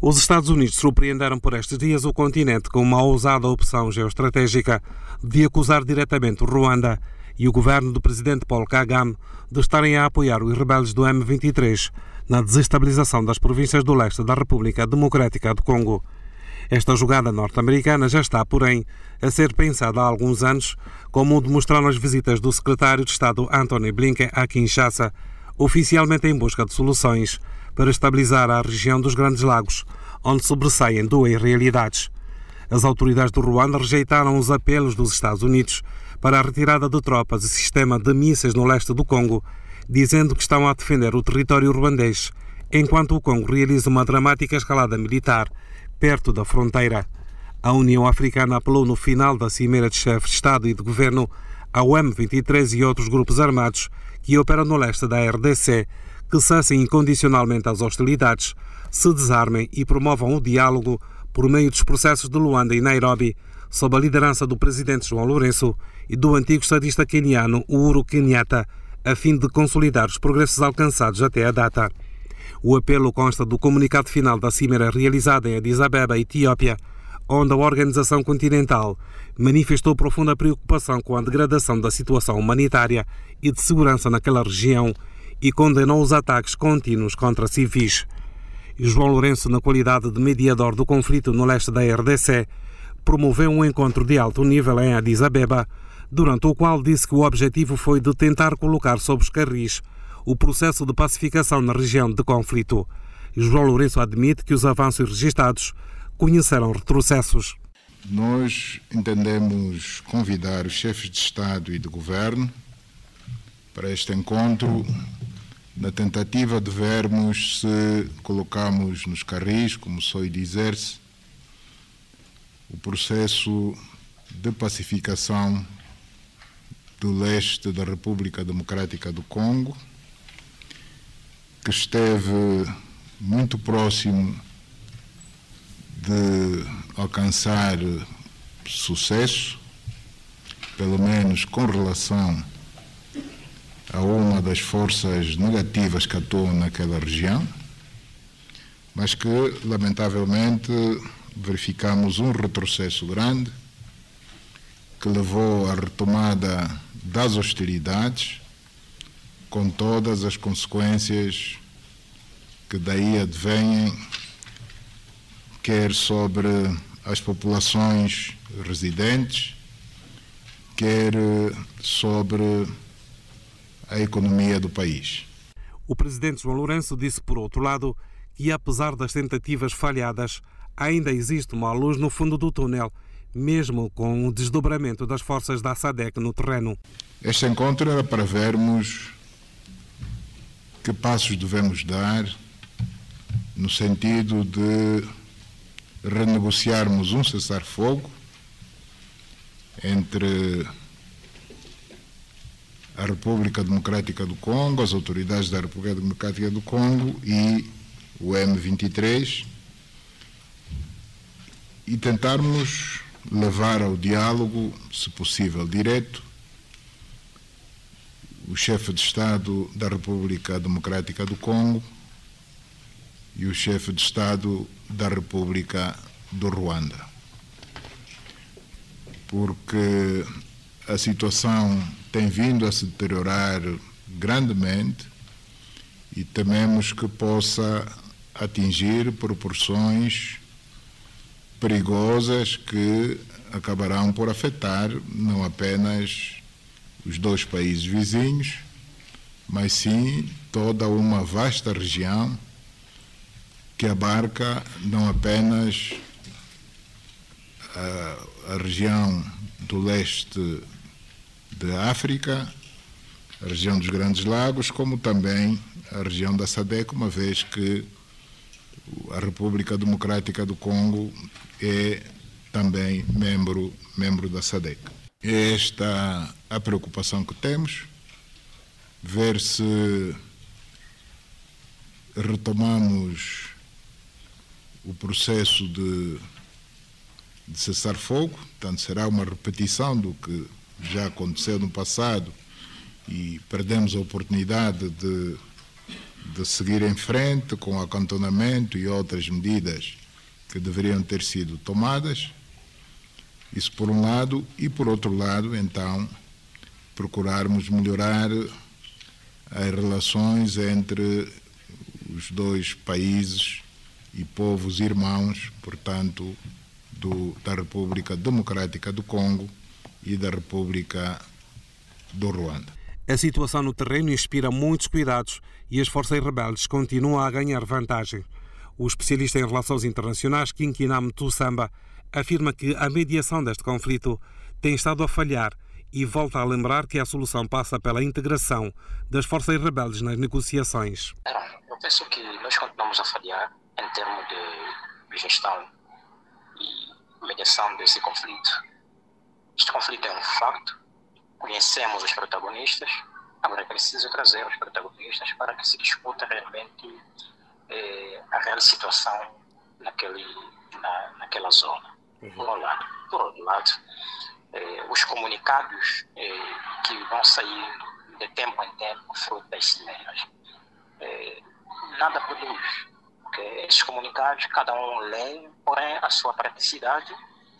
Os Estados Unidos surpreenderam por estes dias o continente com uma ousada opção geoestratégica de acusar diretamente o Ruanda e o governo do presidente Paul Kagame de estarem a apoiar os rebeldes do M23 na desestabilização das províncias do leste da República Democrática do Congo. Esta jogada norte-americana já está, porém, a ser pensada há alguns anos, como demonstraram as visitas do secretário de Estado Anthony Blinken a Kinshasa, oficialmente em busca de soluções para estabilizar a região dos Grandes Lagos, onde sobressaem duas realidades. As autoridades do Ruanda rejeitaram os apelos dos Estados Unidos para a retirada de tropas e sistema de mísseis no leste do Congo, dizendo que estão a defender o território ruandês, enquanto o Congo realiza uma dramática escalada militar perto da fronteira. A União Africana apelou no final da Cimeira de Chefes de Estado e de Governo ao M23 e outros grupos armados que operam no leste da RDC que cessem incondicionalmente as hostilidades, se desarmem e promovam o diálogo por meio dos processos de Luanda e Nairobi, sob a liderança do presidente João Lourenço e do antigo estadista queniano Uhuru Kenyatta, a fim de consolidar os progressos alcançados até a data. O apelo consta do comunicado final da cimeira realizada em Addis Abeba, Etiópia, onde a Organização Continental manifestou profunda preocupação com a degradação da situação humanitária e de segurança naquela região e condenou os ataques contínuos contra civis. João Lourenço, na qualidade de mediador do conflito no leste da RDC, promoveu um encontro de alto nível em Addis Abeba, durante o qual disse que o objetivo foi de tentar colocar sob os carris o processo de pacificação na região de conflito. João Lourenço admite que os avanços registados conheceram retrocessos. Nós entendemos convidar os chefes de Estado e de Governo para este encontro na tentativa de vermos se colocamos nos carris, como soe dizer-se, o processo de pacificação do leste da República Democrática do Congo, que esteve muito próximo de alcançar sucesso, pelo menos com relação a uma das forças negativas que atuam naquela região, mas que, lamentavelmente, verificamos um retrocesso grande que levou à retomada das hostilidades, com todas as consequências que daí advêm, quer sobre as populações residentes, quer sobre a economia do país. O presidente João Lourenço disse, por outro lado, que apesar das tentativas falhadas, ainda existe uma luz no fundo do túnel, mesmo com o desdobramento das forças da SADEC no terreno. Este encontro era para vermos que passos devemos dar no sentido de renegociarmos um cessar-fogo entre a República Democrática do Congo, as autoridades da República Democrática do Congo e o M23 e tentarmos levar ao diálogo, se possível direto, o chefe de Estado da República Democrática do Congo e o chefe de Estado da República do Ruanda. Porque a situação tem vindo a se deteriorar grandemente e tememos que possa atingir proporções perigosas que acabarão por afetar não apenas os dois países vizinhos, mas sim toda uma vasta região que abarca não apenas a, a região do leste da África, a região dos Grandes Lagos, como também a região da SADEC, uma vez que a República Democrática do Congo é também membro, membro da SADEC. Esta a preocupação que temos, ver se retomamos o processo de, de cessar fogo, portanto será uma repetição do que já aconteceu no passado e perdemos a oportunidade de de seguir em frente com o acantonamento e outras medidas que deveriam ter sido tomadas. Isso por um lado, e por outro lado, então, procurarmos melhorar as relações entre os dois países e povos irmãos, portanto, do, da República Democrática do Congo e da República do Ruanda. A situação no terreno inspira muitos cuidados e as forças rebeldes continuam a ganhar vantagem. O especialista em relações internacionais, Kinkinam Tussamba, afirma que a mediação deste conflito tem estado a falhar e volta a lembrar que a solução passa pela integração das forças rebeldes nas negociações. Eu penso que nós continuamos a falhar em termos de gestão e mediação desse conflito. Este conflito é um facto, conhecemos os protagonistas, agora é preciso trazer os protagonistas para que se discuta realmente eh, a real situação naquele, na, naquela zona, uhum. por um lado. Por outro lado, eh, os comunicados eh, que vão saindo de tempo em tempo, fruto das cimeras, eh, nada produz. Porque esses comunicados, cada um lê, porém a sua praticidade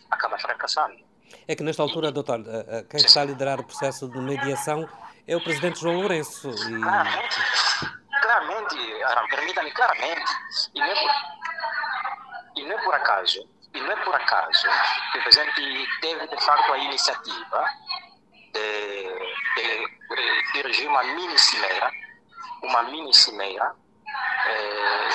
acaba fracassando. É que nesta altura, doutor, eh, eh, quem está a liderar o processo de mediação é o presidente João Lourenço. E... Claramente, claramente, permita-me, claramente, e não, é por, e não é por acaso, e não é por acaso que o presidente teve de facto a iniciativa de, de, de dirigir uma mini cimeira, uma mini cimeira é,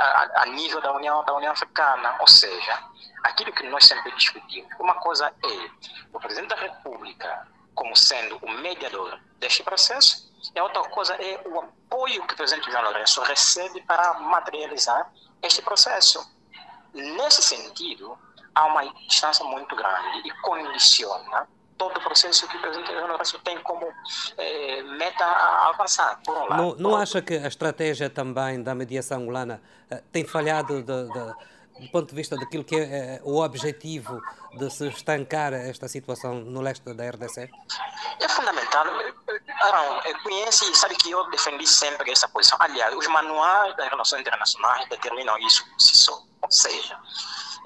a, nível da União, da União Africana, ou seja, aquilo que nós sempre discutimos. Uma coisa é o presidente da República como sendo o mediador deste processo, e a outra coisa é o apoio que o presidente João Lourenço recebe para materializar este processo. Nesse sentido, há uma distância muito grande e condiciona todo o processo que o presidente Lourenço tem como eh, meta a alcançar, por um lado. Não, não acha que a estratégia também da mediação angolana eh, tem falhado de, de, do ponto de vista daquilo que é eh, o objetivo de se estancar esta situação no leste da RDC? É fundamental. Arão, conhece e sabe que eu defendi sempre essa posição. Aliás, os manuais das relações internacionais determinam isso por si só. Ou seja,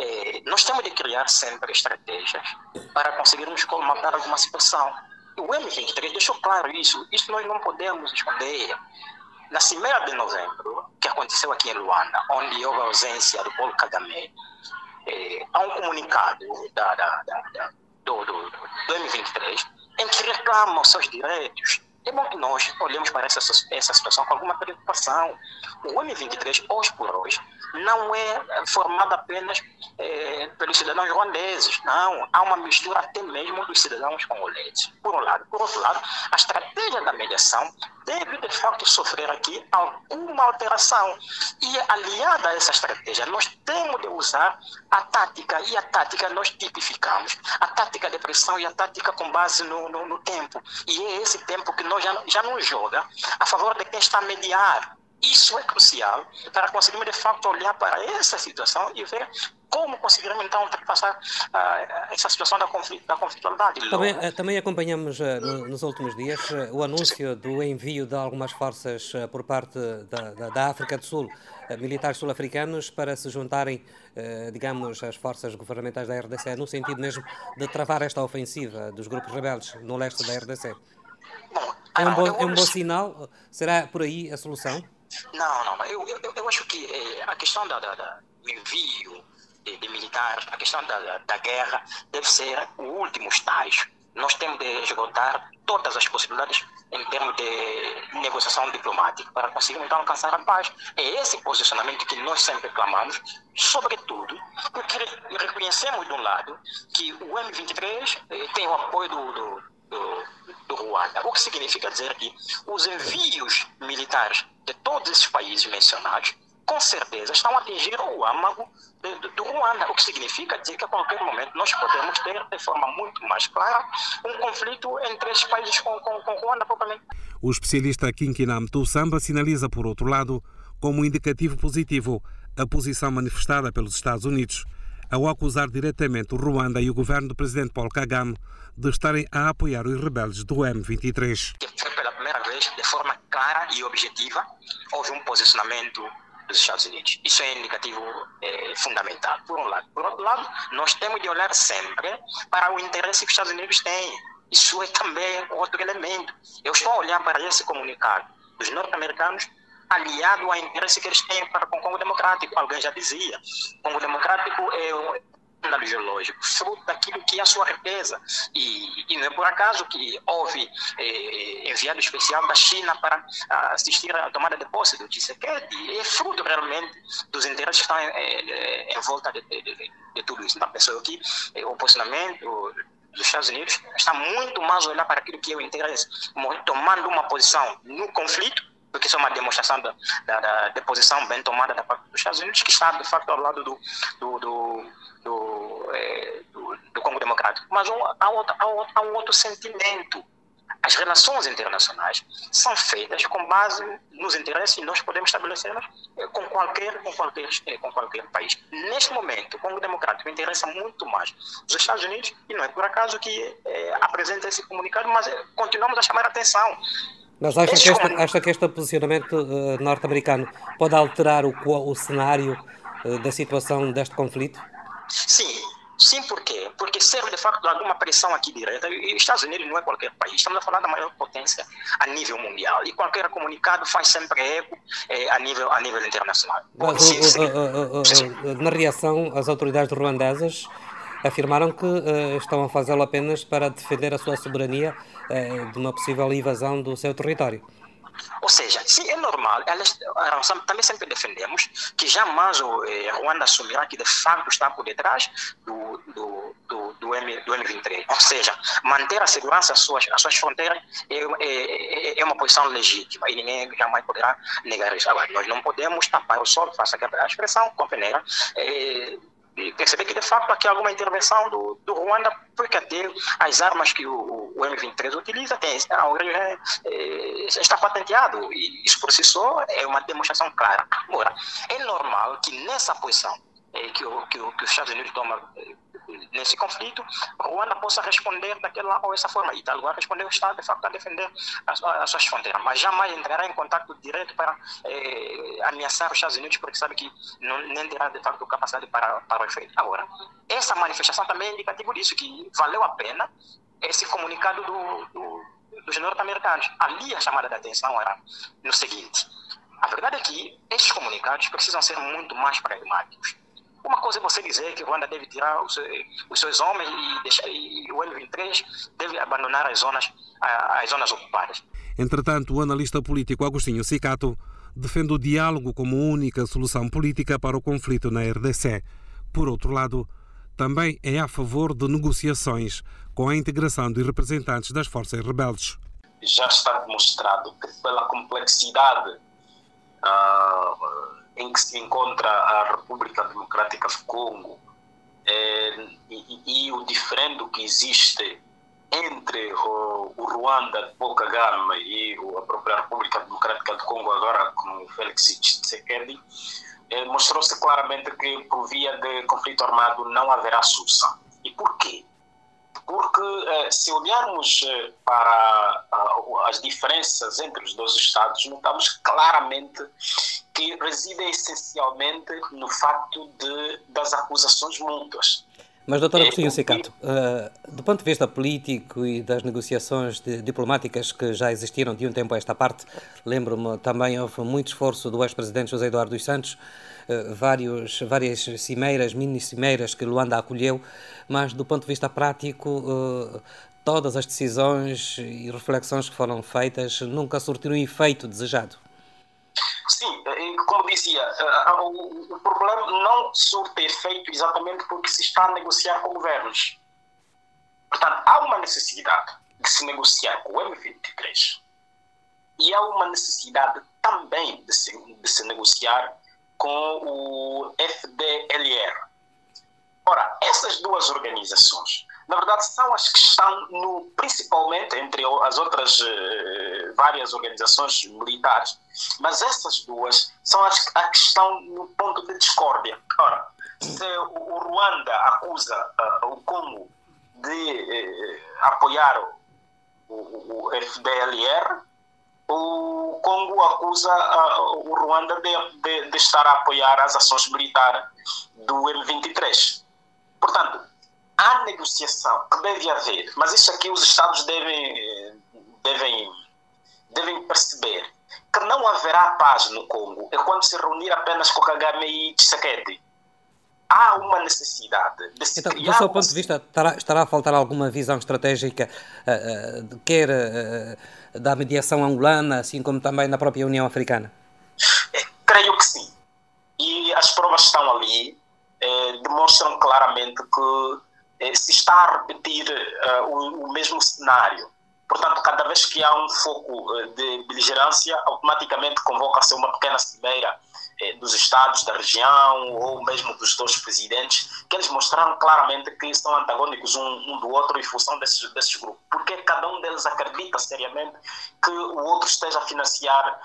é, nós temos de criar sempre estratégias para conseguirmos colmatar alguma situação. O M23 deixou claro isso, isso nós não podemos esconder. Na Cimeira de novembro, que aconteceu aqui em Luanda, onde houve a ausência do Paulo Kagame, é, há um comunicado da, da, da, do, do, do M23 em que reclama os seus direitos nós olhemos para essa, essa situação com alguma preocupação. O M23, hoje por hoje, não é formado apenas é, pelos cidadãos ruandeses, não. Há uma mistura até mesmo dos cidadãos congoleses, por um lado. Por outro lado, a estratégia da mediação deve, de fato, sofrer aqui alguma alteração. E, aliada a essa estratégia, nós temos de usar a tática, e a tática nós tipificamos. A tática de pressão e a tática com base no, no, no tempo. E é esse tempo que nós já, já não joga a favor de quem está a mediar. Isso é crucial para conseguirmos, de fato, olhar para essa situação e ver como conseguiremos, então, ultrapassar uh, essa situação da, conflito, da conflitualidade. Também, uh, também acompanhamos uh, no, nos últimos dias o anúncio do envio de algumas forças por parte da, da, da África do Sul, militares sul-africanos, para se juntarem, digamos, às forças governamentais da RDC, no sentido mesmo de travar esta ofensiva dos grupos rebeldes no leste da RDC. Bom, é um, bom, é um bom sinal? Será por aí a solução? Não, não. Eu, eu, eu acho que eh, a questão da, da, da do envio de, de, militares, a questão da, da guerra, deve ser o último estágio. Nós temos de esgotar todas as possibilidades em termos de negociação diplomática para conseguir então alcançar a paz. É esse posicionamento que nós sempre clamamos, sobretudo porque reconhecemos de um lado que o M23 eh, tem o apoio do, do, do do Ruanda. O que significa dizer que os envios militares de todos esses países mencionados, com certeza, estão a atingir o âmago do, Ruanda, o que significa dizer que a qualquer momento nós podemos ter, de forma muito mais clara, um conflito entre esses países com, com, com Ruanda propriamente. O especialista Kinkinam Tussamba sinaliza, por outro lado, como indicativo positivo a posição manifestada pelos Estados Unidos ao acusar diretamente o Ruanda e o governo do presidente Paul Kagame de estarem a apoiar os rebeldes do M23. Foi pela primeira vez, de forma clara e objetiva, houve um posicionamento dos Estados Unidos. Isso é indicativo é, fundamental, por um lado. Por outro lado, nós temos de olhar sempre para o interesse que os Estados Unidos têm. Isso é também outro elemento. Eu estou a olhar para esse comunicado dos norte-americanos aliado ao interesse que eles têm para com o Congo Democrático. Alguém já dizia, o Congo Democrático é geológico, fruto daquilo que é a sua riqueza. E, e não é por acaso que houve eh, enviado especial da China para assistir à tomada de posse do Tshisekedi. É fruto realmente dos interesses que estão eh, em volta de, de, de, de, tudo isso. Então, pessoa que eh, o posicionamento dos Estados Unidos está muito mais olhar para aquilo que é o interesse, tomando uma posição no conflito porque isso é uma demonstração da, da, da, posição bem tomada da parte dos Estados Unidos, que está, de facto, ao lado do, do, do, do, é, do, do Congo Democrático. Mas um, há, outro, há, outro, há um outro sentimento. As relações internacionais são feitas com base nos interesses e nós podemos estabelecê-las é, com qualquer, com, qualquer, é, com qualquer país. Neste momento, o Congo Democrático interessa muito mais os Estados Unidos e não é por acaso que é, apresenta esse comunicado, mas é, continuamos a chamar a atenção. Mas acha que, este, acha que este posicionamento uh, norte-americano pode alterar o, o cenário uh, da situação deste conflito? Sim, sim, por quê? Porque serve de facto alguma pressão aqui direta. E os Estados Unidos não é qualquer país, estamos a falar da maior potência a nível mundial. E qualquer comunicado faz sempre eco eh, a, nível, a nível internacional. Mas, sim, sim. Uh, na reação, as autoridades ruandesas afirmaram que uh, estão a fazê-lo apenas para defender a sua soberania uh, de uma possível invasão do seu território. Ou seja, sim, é normal, elas, também sempre defendemos que jamais o eh, Ruanda assumirá que de facto está por detrás do, do, do, do, M, do M23. Ou seja, manter a segurança às suas, às suas fronteiras é, é, é uma posição legítima e ninguém jamais poderá negar isso. Agora, nós não podemos tapar o sol, faça a expressão, com peneira, é, e perceber que de facto aqui alguma intervenção do, do Ruanda, porque até as armas que o, o M23 utiliza tem, é, é, está patenteado e isso por si só é uma demonstração clara. Agora, é normal que nessa posição é, que, o, que, o, que os Estados Unidos tomam é, nesse conflito, Ruanda possa responder daquela ou essa forma. E tal lugar responder o Estado, de facto, a defender as, as suas fronteiras. Mas jamais entrará em contato direto para eh, ameaçar os Estados Unidos, porque sabe que não, nem terá, de facto, capacidade para, para o efeito. Agora, essa manifestação também é indicativo disso, que valeu a pena esse comunicado do, do, dos norte-americanos. Ali a chamada de atenção era no seguinte. A verdade é que esses comunicados precisam ser muito mais pragmáticos uma coisa é você dizer que Ruanda deve tirar os, os seus homens e, deixar, e o M23 deve abandonar as zonas, as zonas ocupadas. Entretanto, o analista político Agostinho Sicato defende o diálogo como única solução política para o conflito na RDC. Por outro lado, também é a favor de negociações com a integração de representantes das forças rebeldes. Já está demonstrado que, pela complexidade uh, em que se encontra a República Democrática do Congo é, e, e, o diferendo que existe entre o, o Ruanda de Paul Kagame e a própria República Democrática do Congo agora com Félix Tshisekedi é, mostrou-se claramente que por via de conflito armado não haverá solução. E por quê? Porque eh, se olharmos eh, para as diferenças entre os dois Estados, notamos claramente que residem essencialmente no facto de, das acusações mútuas. Mas, doutor é, Agostinho Secato, uh, do ponto de vista político e das negociações de, diplomáticas que já existiram de um tempo a esta parte, lembro-me também houve muito esforço do ex-presidente José Eduardo dos Santos, uh, vários, várias cimeiras, mini-cimeiras que Luanda acolheu, mas do ponto de vista prático, uh, todas as decisões e reflexões que foram feitas nunca surtiram o efeito desejado. Sim, como dizia, eh, o problema não surte efeito exatamente porque se está a negociar com governos. Portanto, há uma necessidade de se negociar com o M23 e há uma necessidade também de se, de se negociar com o FDLR. Ora, essas duas organizações na verdade, são as que estão no, principalmente entre as outras uh, várias organizações militares, mas essas duas são as, as que estão no ponto de discórdia. Ora, se o Ruanda acusa uh, o Congo de apoiar o, o, o FDLR, o Congo acusa uh, o Ruanda de, de, de, estar a apoiar as ações militares do M23. Portanto, há negociação que deve haver, mas isso aqui os Estados devem, devem, devem perceber que não haverá paz no Congo é quando se reunir apenas com Kagame e Tshisekedi. Há uma necessidade de se então, criar... Do seu ponto de vista, estará, estará a faltar alguma visão estratégica, uh, uh, quer uh, da mediação angolana, assim como também na própria União Africana? É, creio que sim. E as provas estão ali, eh, demonstram claramente que se está a repetir o, o mesmo cenário Portanto, cada vez que há um foco eh, de beligerância, automaticamente convoca-se uma pequena cimeira eh, dos Estados da região ou mesmo dos dois presidentes, que eles mostraram claramente que são antagônicos um, um do outro em função desses, desses grupos. Porque cada um deles acredita seriamente que o outro esteja a financiar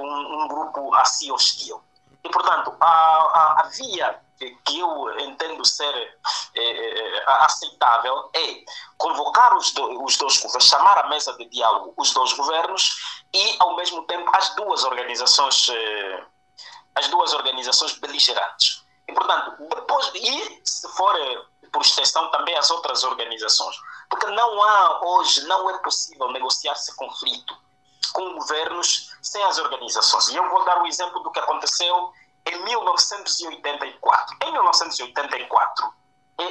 um, um, grupo assim hostil. E, portanto, a, a, a via que eu entendo ser é, é, aceitável é convocar os, do, os dois governos, chamar à mesa de diálogo os dois governos e, ao mesmo tempo, as duas organizações, é, as duas organizações beligerantes. E, portanto, depois, e se for por extensão também as outras organizações, porque não há hoje, não é possível negociar esse conflito com governos sem as organizações. E eu vou dar o exemplo do que aconteceu em 1984. Em 1984,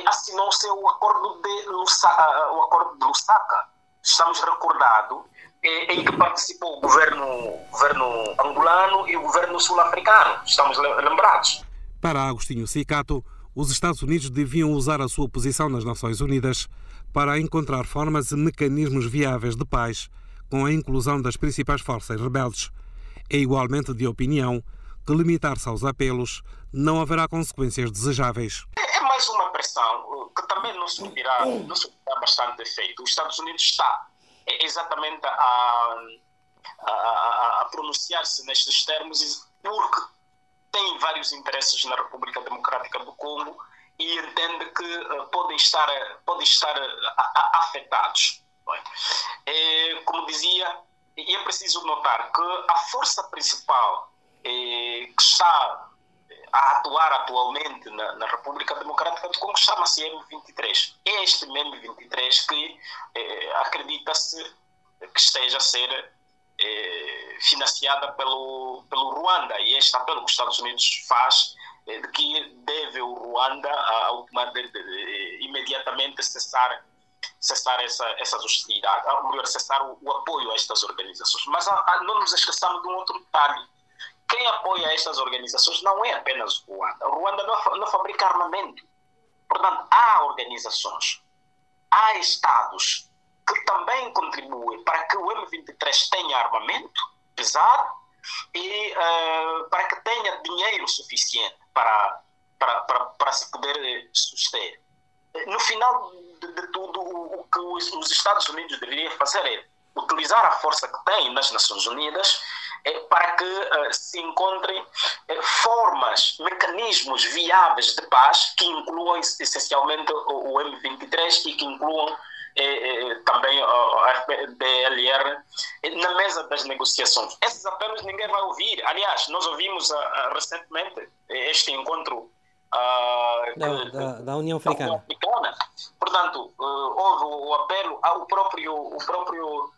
assinou-se o acordo de Lusaka, o acordo de Lusaka. Estamos recordados em que participou o governo, governo angolano e o governo sul-africano. Estamos lembrados. Para Agostinho Sicato, os Estados Unidos deviam usar a sua posição nas Nações Unidas para encontrar formas e mecanismos viáveis de paz com a inclusão das principais forças rebeldes. É igualmente de opinião que limitar-se aos apelos não haverá consequências desejáveis. É mais uma pressão que também não surtirá, não bastante efeito. Os Estados Unidos está exatamente a, a, a pronunciar-se nestes termos porque tem vários interesses na República Democrática do Congo e entende que uh, podem estar, podem estar afetados. É, como dizia, e é preciso notar que a força principal eh, que está a atuar atualmente na, na, República Democrática do Congo chama-se M23. É este M23 que eh, acredita-se que esteja a ser eh, financiada pelo, pelo Ruanda e este apelo que os Estados Unidos faz eh, de que deve o Ruanda a, a, de, de, de, imediatamente cessar cessar essa, essas hostilidades, ou melhor, cessar o, o, apoio a estas organizações. Mas a, a, não nos esqueçamos de um outro detalhe quem apoia estas organizações não é apenas o Ruanda. O Ruanda não, não fabrica armamento. Portanto, há organizações, há Estados que também contribuem para que o M23 tenha armamento pesado e uh, para que tenha dinheiro suficiente para, para, para, para se poder suster. No final de, de tudo, o, o que os, os Estados Unidos deveriam fazer é utilizar a força que tem nas Nações Unidas para que uh, se encontrem uh, formas, mecanismos viáveis de paz que incluam essencialmente o, o M23 e que incluam eh, também a DLR na mesa das negociações. Esses apelos ninguém vai ouvir. Aliás, nós ouvimos recentemente este encontro uh, da, da, da, União Africana. Africana. Portanto, uh, houve o apelo ao próprio, o próprio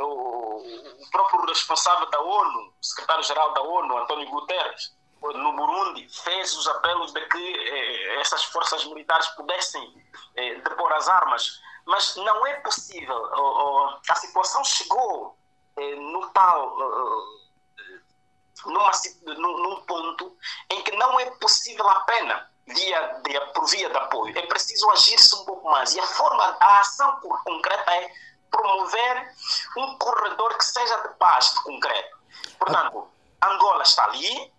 o próprio responsável da ONU, secretário-geral da ONU, António Guterres, no Burundi, fez os apelos de que eh, essas forças militares pudessem eh, depor as armas. Mas não é possível. Oh, oh, a situação chegou eh, no tal. Numa, num, num ponto em que não é possível apenas via de, por via de apoio. É preciso agir-se um pouco mais. E a forma, a ação concreta é promover um corredor que seja de paz, de concreto. Portanto, Angola está ali,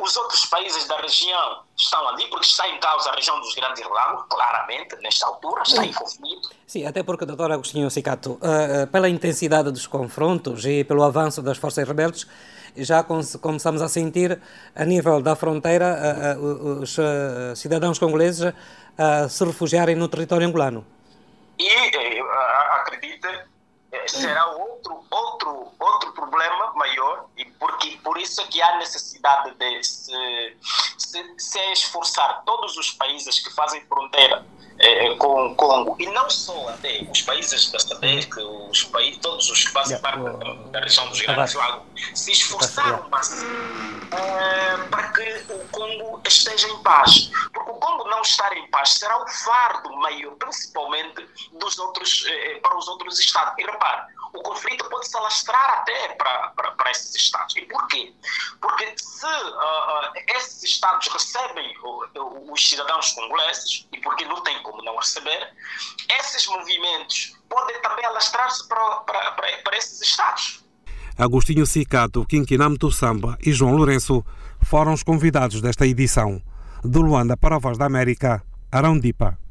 os outros países da região estão ali, porque está em causa a região dos Grandes Lagos, claramente, nesta altura, está em conflito. Sim, até porque, doutor Agostinho Sicato, uh, pela intensidade dos confrontos e pelo avanço das forças rebeldes, já começamos a sentir, a nível da fronteira, os cidadãos congoleses se refugiarem no território angolano. E acredita, eh, será outro, outro, outro problema maior, e porque, por isso é que há necessidade de se, se, se esforçar todos os países que fazem fronteira eh, com o Congo, e não só até os países da SADC, os países, todos os que fazem parte da, região dos Grandes Lagos, se esforçar o máximo eh, para que o Congo esteja em paz. O não estar em paz será um fardo maior, principalmente dos outros, eh, para os outros Estados. E repare, o conflito pode se alastrar até para, para, para esses Estados. E por quê? Porque se uh, esses Estados recebem uh, os cidadãos congoleses, e porque não tem como não receber, esses movimentos podem também alastrar-se para, para, para, para esses Estados. Agostinho Cicato, Quinquinam Samba e João Lourenço foram os convidados desta edição. De Luanda para a Voz da América, Arão Dipa.